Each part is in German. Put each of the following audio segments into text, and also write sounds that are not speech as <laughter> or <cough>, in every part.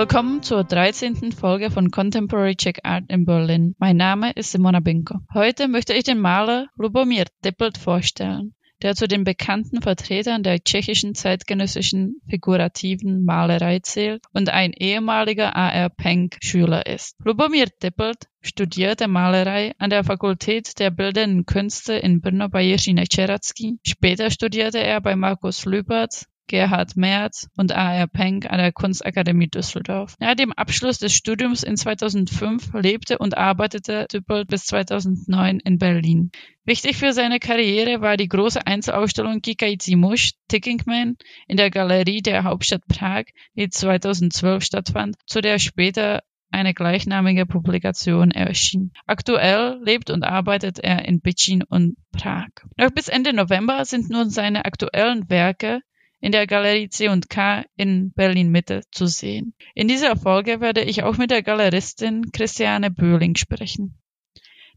Willkommen zur 13. Folge von Contemporary Czech Art in Berlin. Mein Name ist Simona Binko. Heute möchte ich den Maler Lubomir Dippelt vorstellen, der zu den bekannten Vertretern der tschechischen zeitgenössischen figurativen Malerei zählt und ein ehemaliger A.R. Penck-Schüler ist. Lubomir Dippelt studierte Malerei an der Fakultät der Bildenden Künste in Brno bei Jiří Nečeracký. Später studierte er bei Markus Lübert Gerhard Merz und A.R. Penck an der Kunstakademie Düsseldorf. Nach dem Abschluss des Studiums in 2005 lebte und arbeitete Düppelt bis 2009 in Berlin. Wichtig für seine Karriere war die große Einzelausstellung Kikající muž, Ticking Man, in der Galerie der Hauptstadt Prag, die 2012 stattfand, zu der später eine gleichnamige Publikation erschien. Aktuell lebt und arbeitet er in Becin und Prag. Noch bis Ende November sind nun seine aktuellen Werke in der Galerie C&K in Berlin-Mitte zu sehen. In dieser Folge werde ich auch mit der Galeristin Christiane Böhling sprechen.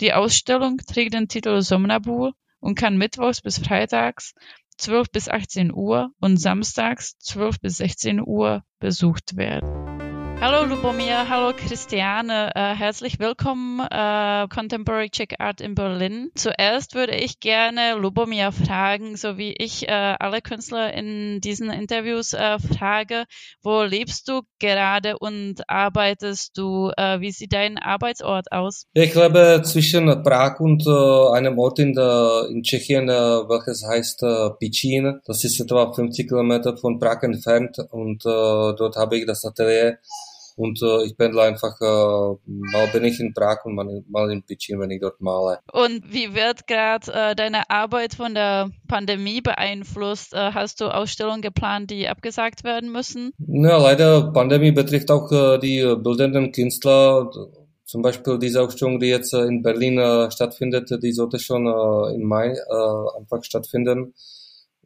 Die Ausstellung trägt den Titel Somnambul und kann mittwochs bis freitags 12 bis 18 Uhr und samstags 12 bis 16 Uhr besucht werden. Hallo Lubomir, hallo Christiane, äh, herzlich willkommen äh, Contemporary Czech Art in Berlin. Zuerst würde ich gerne Lubomir fragen, so wie ich äh, alle Künstler in diesen Interviews äh, frage, wo lebst du gerade und arbeitest du? Äh, wie sieht dein Arbeitsort aus? Ich lebe zwischen Prag und äh, einem Ort in, der, in Tschechien, welches heißt Picin. Das ist etwa 50 Kilometer von Prag entfernt und dort habe ich das Atelier und äh, ich pendle einfach, äh, mal bin ich in Prag und mal, mal in Pichin, wenn ich dort male. Und wie wird gerade äh, deine Arbeit von der Pandemie beeinflusst? Äh, hast du Ausstellungen geplant, die abgesagt werden müssen? Ja, leider, Pandemie betrifft auch äh, die bildenden Künstler. Zum Beispiel diese Ausstellung, die jetzt äh, in Berlin äh, stattfindet, die sollte schon äh, im Mai äh, einfach stattfinden.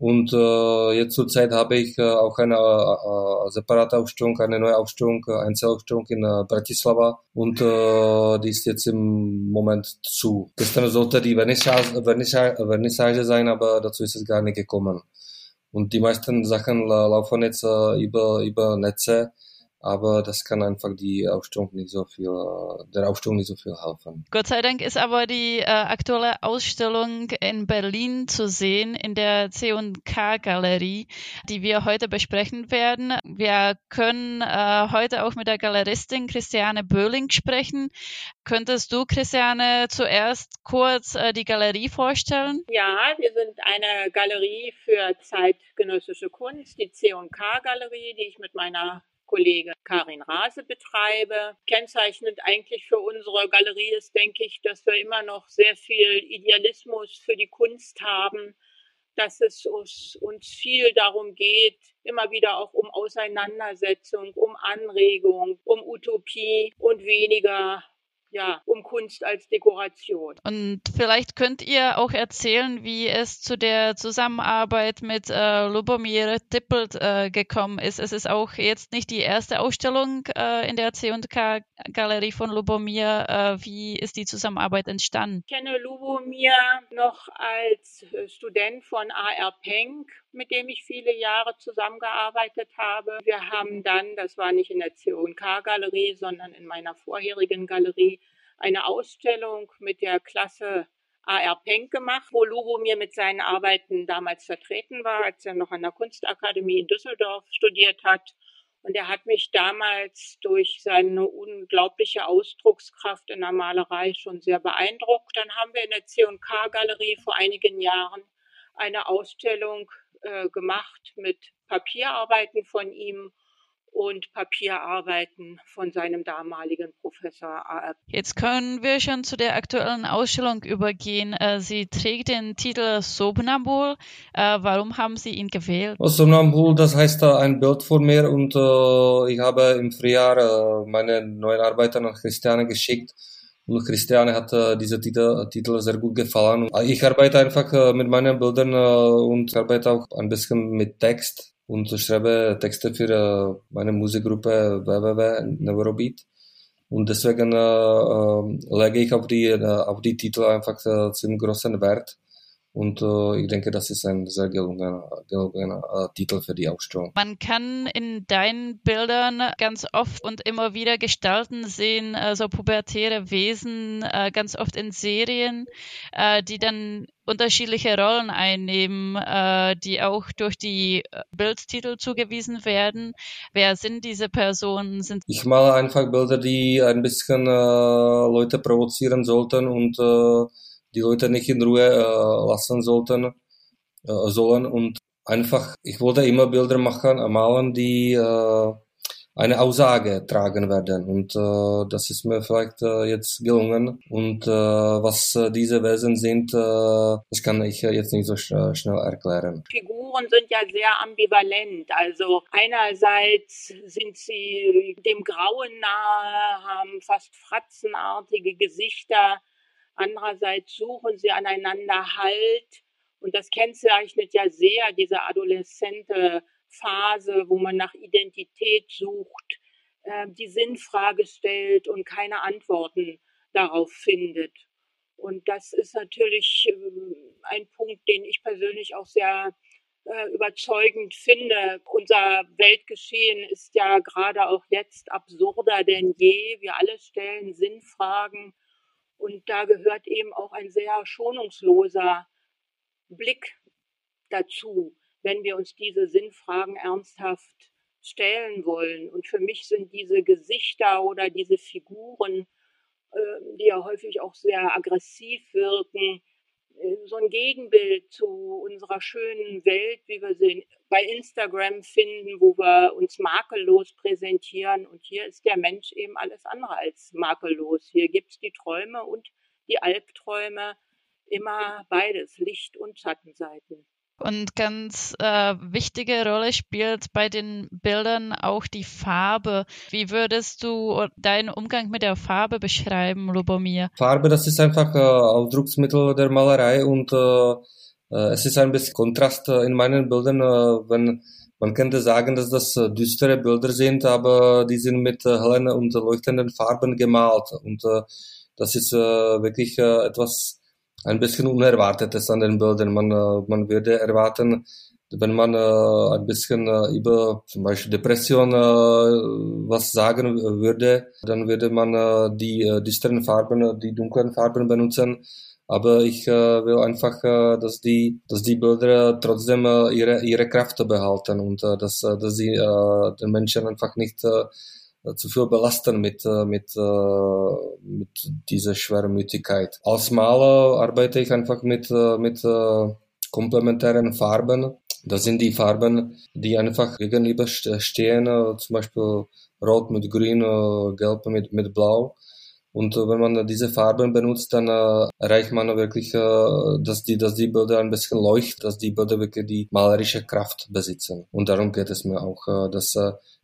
Und äh, jetzt zurzeit habe ich äh, auch eine äh, separate Ausstellung, eine neue Ausstellung, äh, Einzelausstellung in äh, Bratislava und äh, die ist jetzt im Moment zu. Gestern sollte die Vernissage, Vernissage, Vernissage sein, aber dazu ist es gar nicht gekommen. Und die meisten Sachen laufen jetzt äh, über, über Netze aber das kann einfach die Ausstellung nicht so viel, der Ausstellung nicht so viel helfen. Gott sei Dank ist aber die äh, aktuelle Ausstellung in Berlin zu sehen in der C&K Galerie, die wir heute besprechen werden. Wir können äh, heute auch mit der Galeristin Christiane Böhling sprechen. Könntest du, Christiane, zuerst kurz äh, die Galerie vorstellen? Ja, wir sind eine Galerie für zeitgenössische Kunst, die C&K Galerie, die ich mit meiner Kollege Karin Rase betreibe. Kennzeichnend eigentlich für unsere Galerie ist, denke ich, dass wir immer noch sehr viel Idealismus für die Kunst haben, dass es uns viel darum geht, immer wieder auch um Auseinandersetzung, um Anregung, um Utopie und weniger ja, um Kunst als Dekoration. Und vielleicht könnt ihr auch erzählen, wie es zu der Zusammenarbeit mit äh, Lubomir Dippelt äh, gekommen ist. Es ist auch jetzt nicht die erste Ausstellung äh, in der C&K Galerie von Lubomir. Äh, wie ist die Zusammenarbeit entstanden? Ich kenne Lubomir noch als Student von A.R. Penck mit dem ich viele Jahre zusammengearbeitet habe. Wir haben dann, das war nicht in der C&K-Galerie, sondern in meiner vorherigen Galerie, eine Ausstellung mit der Klasse A.R. Penck gemacht, wo Lubo mir mit seinen Arbeiten damals vertreten war, als er noch an der Kunstakademie in Düsseldorf studiert hat. Und er hat mich damals durch seine unglaubliche Ausdruckskraft in der Malerei schon sehr beeindruckt. Dann haben wir in der C&K-Galerie vor einigen Jahren eine Ausstellung äh, gemacht mit Papierarbeiten von ihm und Papierarbeiten von seinem damaligen Professor A.R. Jetzt können wir schon zu der aktuellen Ausstellung übergehen. Äh, sie trägt den Titel Somnambul. Äh, warum haben Sie ihn gewählt? Somnambul, das heißt ein Bild von mir und ich habe im Frühjahr meine neuen Arbeiten an Christiane geschickt und Christiane hat äh, dieser Titel, Titel sehr gut gefallen. Ich arbeite einfach äh, mit meinen Bildern äh, und arbeite auch ein bisschen mit Text und schreibe Texte für äh, meine Musikgruppe www Neurobeat. Und deswegen äh, äh, lege ich auf die, äh, auf die Titel einfach äh, ziemlich großen Wert. Und äh, ich denke, das ist ein sehr gelungener, gelungener äh, Titel für die Ausstellung. Man kann in deinen Bildern ganz oft und immer wieder Gestalten sehen, äh, so pubertäre Wesen, äh, ganz oft in Serien, äh, die dann unterschiedliche Rollen einnehmen, äh, die auch durch die äh, Bildtitel zugewiesen werden. Wer sind diese Personen? Sind ich male einfach Bilder, die ein bisschen äh, Leute provozieren sollten und äh, die Leute nicht in Ruhe äh, lassen sollten, äh, sollen und einfach, ich wollte immer Bilder machen, malen, die äh, eine Aussage tragen werden. Und äh, das ist mir vielleicht äh, jetzt gelungen. Und äh, was äh, diese Wesen sind, äh, das kann ich jetzt nicht so sch schnell erklären. Figuren sind ja sehr ambivalent. Also einerseits sind sie dem Grauen nahe, haben fast fratzenartige Gesichter. Andererseits suchen sie aneinander Halt. Und das kennzeichnet ja sehr diese adoleszente Phase, wo man nach Identität sucht, äh, die Sinnfrage stellt und keine Antworten darauf findet. Und das ist natürlich äh, ein Punkt, den ich persönlich auch sehr äh, überzeugend finde. Unser Weltgeschehen ist ja gerade auch jetzt absurder denn je. Wir alle stellen Sinnfragen und da gehört eben auch ein sehr schonungsloser Blick dazu, wenn wir uns diese Sinnfragen ernsthaft stellen wollen. Und für mich sind diese Gesichter oder diese Figuren, ähm, die ja häufig auch sehr aggressiv wirken, äh, so ein Gegenbild zu unserer schönen Welt, wie wir sie bei Instagram finden, wo wir uns makellos präsentieren. Und hier ist der Mensch eben alles andere als makellos. Hier gibt es die Träume und die Albträume, immer beides, Licht- und Schattenseiten. Und ganz äh, wichtige Rolle spielt bei den Bildern auch die Farbe. Wie würdest du deinen Umgang mit der Farbe beschreiben, Lubomir? Farbe, das ist einfach äh, Ausdrucksmittel der Malerei und äh, äh es ist ein bisschen Kontrast äh, in meinen Bildern, äh, wenn man könnte sagen, dass das düstere Bilder sind, aber die sind mit hellen und leuchtenden Farben gemalt und das ist wirklich etwas ein bisschen Unerwartetes an den Bildern. Man, äh, man würde erwarten, wenn man äh, ein bisschen äh, über zum Beispiel Depression was sagen würde, dann würde man die düsteren Farben, die dunklen Farben benutzen. Aber ich will einfach, dass die, dass die Bilder trotzdem ihre, ihre Kraft behalten und dass, dass sie den Menschen einfach nicht zu viel belasten mit, äh, mit, äh, mit dieser Schwermütigkeit. Als Maler arbeite ich einfach mit, mit komplementären Farben. Das sind die Farben, die einfach gegenüber stehen, zum Beispiel Rot mit Grün, Gelb mit, mit Blau. Und wenn man diese Farben benutzt, dann äh, erreicht man wirklich, äh, dass, die, dass die Bilder ein bisschen leuchten, dass die Bilder wirklich die malerische Kraft besitzen. Und darum geht es mir auch, äh, dass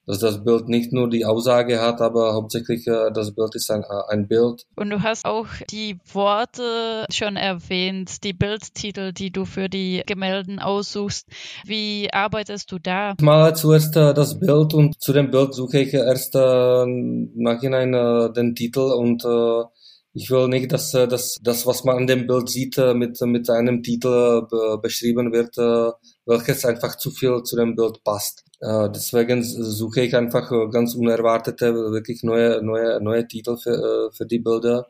dass das Bild nicht nur die Aussage hat, aber hauptsächlich äh, das Bild ist ein, äh, ein Bild. Und du hast auch die Worte schon erwähnt, die Bildtitel, die du für die Gemälden aussuchst. Wie arbeitest du da? Ich male zuerst äh, das Bild und zu dem Bild suche ich erst äh, nachhinein äh, den Titel und äh, ich will nicht, dass, dass das, was man an dem Bild sieht, mit, mit einem Titel beschrieben wird, welches einfach zu viel zu dem Bild passt. Äh, deswegen suche ich einfach äh, ganz unerwartete, wirklich neue, neue, neue Titel für, äh, für die Bilder.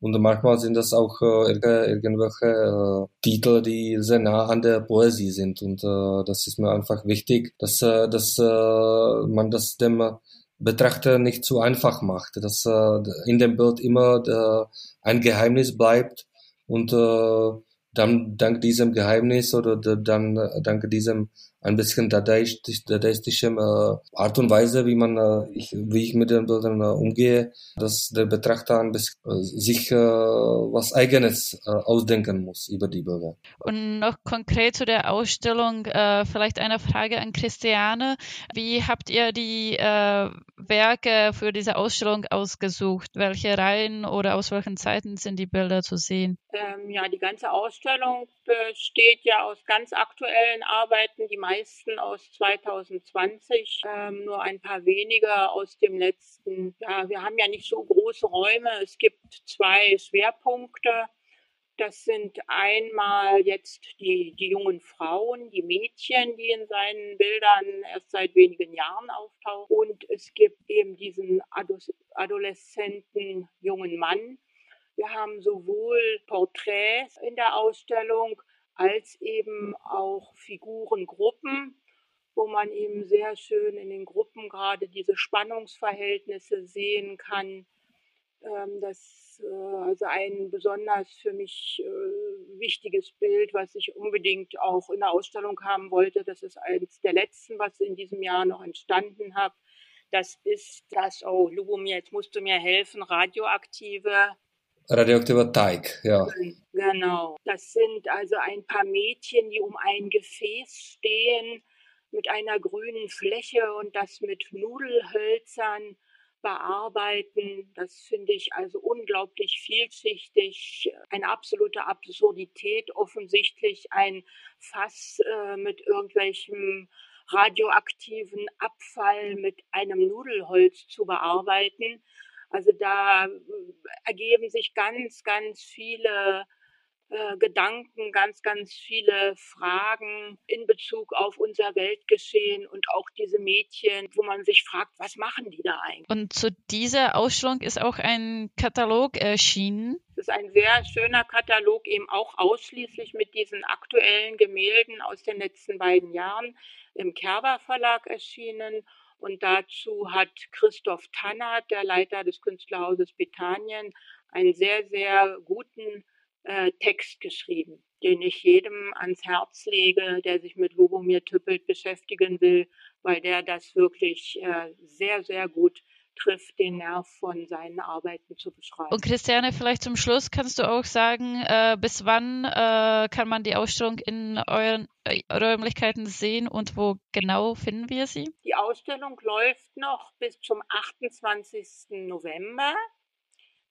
Und manchmal sind das auch irgendwelche Titel, die sehr nah an der Poesie sind. Und das ist mir einfach wichtig, dass, dass man das dem Betrachter nicht zu einfach macht, dass in dem Bild immer ein Geheimnis bleibt und dann dank diesem Geheimnis oder dann dank diesem ein bisschen dadaistischem äh, Art und Weise, wie man, äh, ich, wie ich mit den Bildern äh, umgehe, dass der Betrachter ein bisschen äh, sich äh, was Eigenes äh, ausdenken muss über die Bilder. Und noch konkret zu der Ausstellung, äh, vielleicht eine Frage an Christiane. Wie habt ihr die äh, Werke für diese Ausstellung ausgesucht? Welche Reihen oder aus welchen Zeiten sind die Bilder zu sehen? Ähm, ja, die ganze Ausstellung besteht ja aus ganz aktuellen Arbeiten, die meisten aus 2020, ähm, nur ein paar weniger aus dem letzten. Ja, wir haben ja nicht so große Räume. Es gibt zwei Schwerpunkte. Das sind einmal jetzt die, die jungen Frauen, die Mädchen, die in seinen Bildern erst seit wenigen Jahren auftauchen. Und es gibt eben diesen adoleszenten jungen Mann. Wir haben sowohl Porträts in der Ausstellung als eben auch Figurengruppen, wo man eben sehr schön in den Gruppen gerade diese Spannungsverhältnisse sehen kann ähm, das äh, also ein besonders für mich äh, wichtiges Bild, was ich unbedingt auch in der Ausstellung haben wollte. Das ist eines der letzten, was in diesem Jahr noch entstanden habe. Das ist das, oh, Lubomir, jetzt musst du mir helfen, radioaktive Radioaktiver Teig, ja. Genau. Das sind also ein paar Mädchen, die um ein Gefäß stehen mit einer grünen Fläche und das mit Nudelhölzern bearbeiten. Das finde ich also unglaublich vielschichtig, eine absolute Absurdität, offensichtlich ein Fass äh, mit irgendwelchem radioaktiven Abfall mit einem Nudelholz zu bearbeiten. Also da äh, ergeben sich ganz, ganz viele äh, Gedanken, ganz, ganz viele Fragen in Bezug auf unser Weltgeschehen und auch diese Mädchen, wo man sich fragt, was machen die da eigentlich? Und zu dieser Ausstellung ist auch ein Katalog erschienen. Es ist ein sehr schöner Katalog, eben auch ausschließlich mit diesen aktuellen Gemälden aus den letzten beiden Jahren im Kerber Verlag erschienen. Und dazu hat Christoph Tannert, der Leiter des Künstlerhauses Bethanien, einen sehr, sehr guten äh, Text geschrieben, den ich jedem ans Herz lege, der sich mit Lubomir Tüppelt beschäftigen will, weil der das wirklich äh, sehr, sehr gut trifft, den Nerv von seinen Arbeiten zu beschreiben. Und Christiane, vielleicht zum Schluss kannst du auch sagen, äh, bis wann äh, kann man die Ausstellung in euren Räumlichkeiten sehen und wo genau finden wir sie? Die Ausstellung läuft noch bis zum 28. November.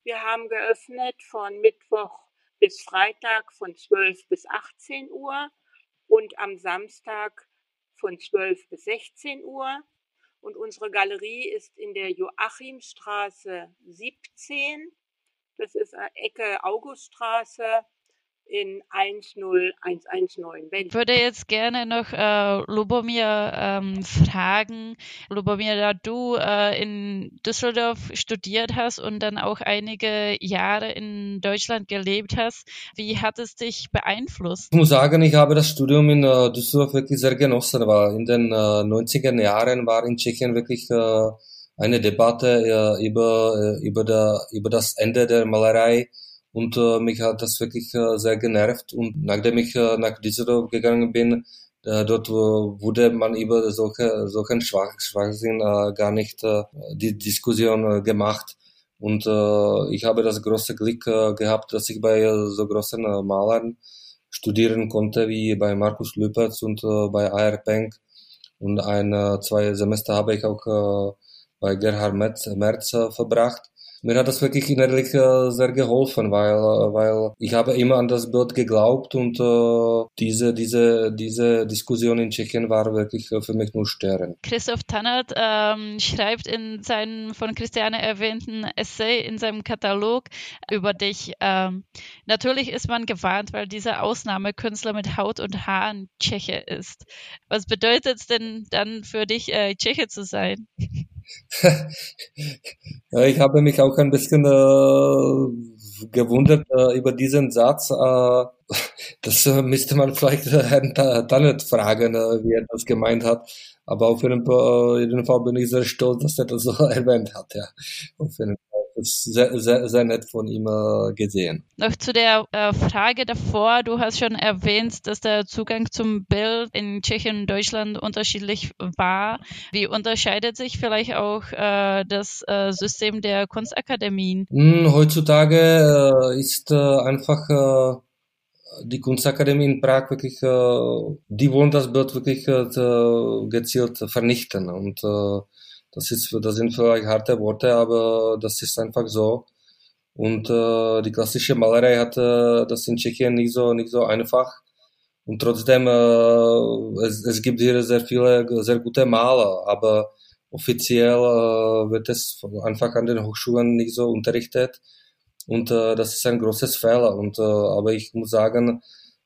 Wir haben geöffnet von Mittwoch bis Freitag von 12 bis 18 Uhr und am Samstag von 12 bis 16 Uhr. Und unsere Galerie ist in der Joachimstraße 17. Das ist Ecke Auguststraße in 10119 Berlin. Ich würde jetzt gerne noch äh, Lubomir ähm, fragen, Lubomir, da du äh, in Düsseldorf studiert hast und dann auch einige Jahre in Deutschland gelebt hast, wie hat es dich beeinflusst? Ich muss sagen, ich habe das Studium in äh, Düsseldorf wirklich sehr genossen, weil in den äh, 90er Jahren war in Tschechien wirklich äh, eine Debatte äh, über, äh, über, der, über das Ende der Malerei und äh, mich hat das wirklich äh, sehr genervt. Und nachdem ich äh, nach Düsseldorf gegangen bin, äh, dort wurde man über solche, solchen Schwach, Schwachsinn äh, gar nicht äh, die Diskussion äh, gemacht. Und äh, ich habe das große Glück äh, gehabt, dass ich bei äh, so großen äh, Malern studieren konnte, wie bei Markus Lüpertz und äh, bei A.R. Penck. Und ein, äh, zwei Semester habe ich auch äh, bei Gerhard Merz, Merz äh, verbracht mir hat das wirklich innerlich äh, sehr geholfen, weil, äh, weil ich habe immer an das Bild geglaubt und äh, diese, diese, diese Diskussion in Tschechien war wirklich äh, für mich nur störend. Christoph Tannert ähm, schreibt in seinem von Christiane erwähnten Essay in seinem Katalog über dich. Ähm, natürlich ist man gewarnt, weil dieser Ausnahmekünstler mit Haut und Haaren Tscheche ist. Was bedeutet es denn dann für dich, äh, Tscheche zu sein? <laughs> ja, ich habe mich auch ein bisschen äh, gewundert äh, über diesen Satz. Äh, <laughs> das äh, müsste man vielleicht Herrn Tannet fragen, äh, wie er das gemeint hat. Aber auf jeden, Fall, äh, jeden Fall bin ich sehr stolz, dass er das so <laughs> erwähnt hat. Ja, auf jeden Fall ist sehr, sehr, sehr nett von ihm äh, gesehen. Noch zu der äh, Frage davor. Du hast schon erwähnt, dass der Zugang zum Bild in Tschechien und Deutschland unterschiedlich war. Wie unterscheidet sich vielleicht auch äh, das äh, System der Kunstakademien? Hm, heutzutage äh, ist äh, einfach die Kunstakademie in Prag wirklich, die wollen das Bild wirklich gezielt vernichten und das, ist, das sind vielleicht harte Worte, aber das ist einfach so. Und äh, die klassische Malerei hat äh, das in Tschechien nicht so, nicht so einfach. Und trotzdem, äh, es, es gibt hier sehr viele, sehr gute Maler, aber offiziell äh, wird es einfach an den Hochschulen nicht so unterrichtet. Und äh, das ist ein großes Fehler. Und, äh, aber ich muss sagen,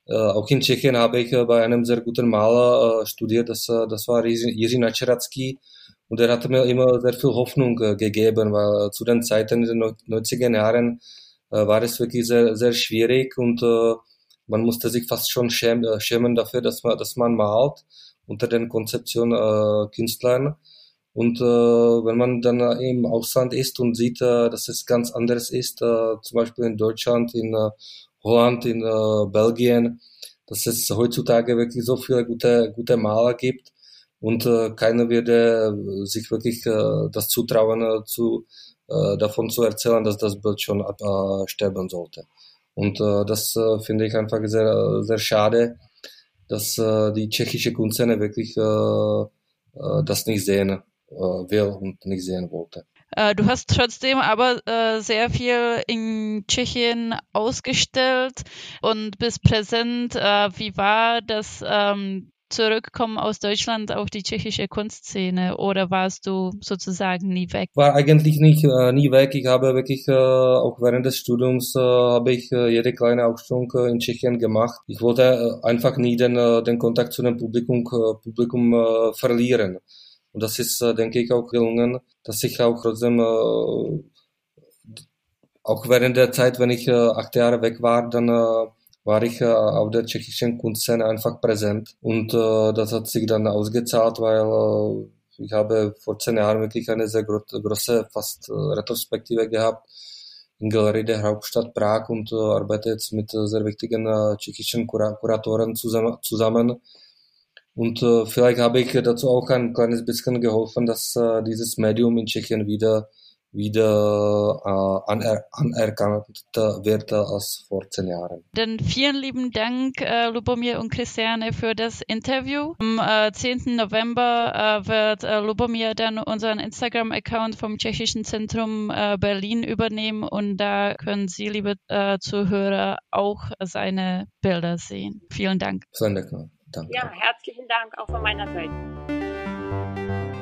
äh, auch in Tschechien habe ich äh, bei einem sehr guten Maler äh, studiert. Das, äh, das war Jiří Načeracký. Und er hat mir immer sehr viel Hoffnung äh, gegeben, weil äh, zu den Zeiten in den 90er Jahren äh, war es wirklich sehr, sehr schwierig und äh, man musste sich fast schon schämen, äh, schämen dafür, dass man, dass man malt unter den Konzeptionen äh, Künstlern. Und wenn man dann im Ausland ist und sieht, dass es ganz anders ist, zum Beispiel in Deutschland, in Holland, in Belgien, dass es heutzutage wirklich so viele gute, gute Maler gibt und äh, keiner würde sich wirklich äh, das zutrauen, äh, zu, äh, davon zu erzählen, dass das Bild schon absterben sollte. Und äh, das äh, finde ich einfach sehr, sehr schade, dass äh, die tschechische Kunstszene wirklich äh, äh, das nicht sehen äh, will und nicht sehen wollte. Äh, du hast trotzdem aber äh, sehr viel in Tschechien ausgestellt und bist präsent. Äh, wie war das ähm, Zurückkommen aus Deutschland auf die tschechische Kunstszene oder warst du sozusagen nie weg? War eigentlich nicht äh, nie weg. Ich habe wirklich äh, auch während des Studiums äh, habe ich äh, jede kleine Ausstellung äh, in Tschechien gemacht. Ich wollte äh, einfach nie den, den Kontakt zu dem Publikum, Publikum verlieren. Und das ist, denke ich, auch gelungen, dass ich auch trotzdem auch während der Zeit, wenn ich acht Jahre weg war, dann war ich äh, auf der tschechischen Kunstszene einfach präsent. Und äh, das hat sich dann ausgezahlt, weil äh, ich habe vor zehn Jahren wirklich eine sehr gro große, fast äh, Retrospektive gehabt in Galerie der Hauptstadt Prag und äh, arbeite jetzt mit äh, sehr wichtigen äh, tschechischen Kur Kuratoren zusammen. zusammen. Und äh, vielleicht habe ich dazu auch ein kleines bisschen geholfen, dass äh, dieses Medium in Tschechien wieder wieder äh, aner anerkannt wird als vor zehn Jahren. Dann vielen lieben Dank, äh, Lubomir und Christiane, für das Interview. Am äh, 10. November äh, wird äh, Lubomir dann unseren Instagram-Account vom Tschechischen Zentrum äh, Berlin übernehmen und da können Sie, liebe äh, Zuhörer, auch seine Bilder sehen. Vielen Dank. Vielen Dank. Danke. Ja, herzlichen Dank auch von meiner Seite.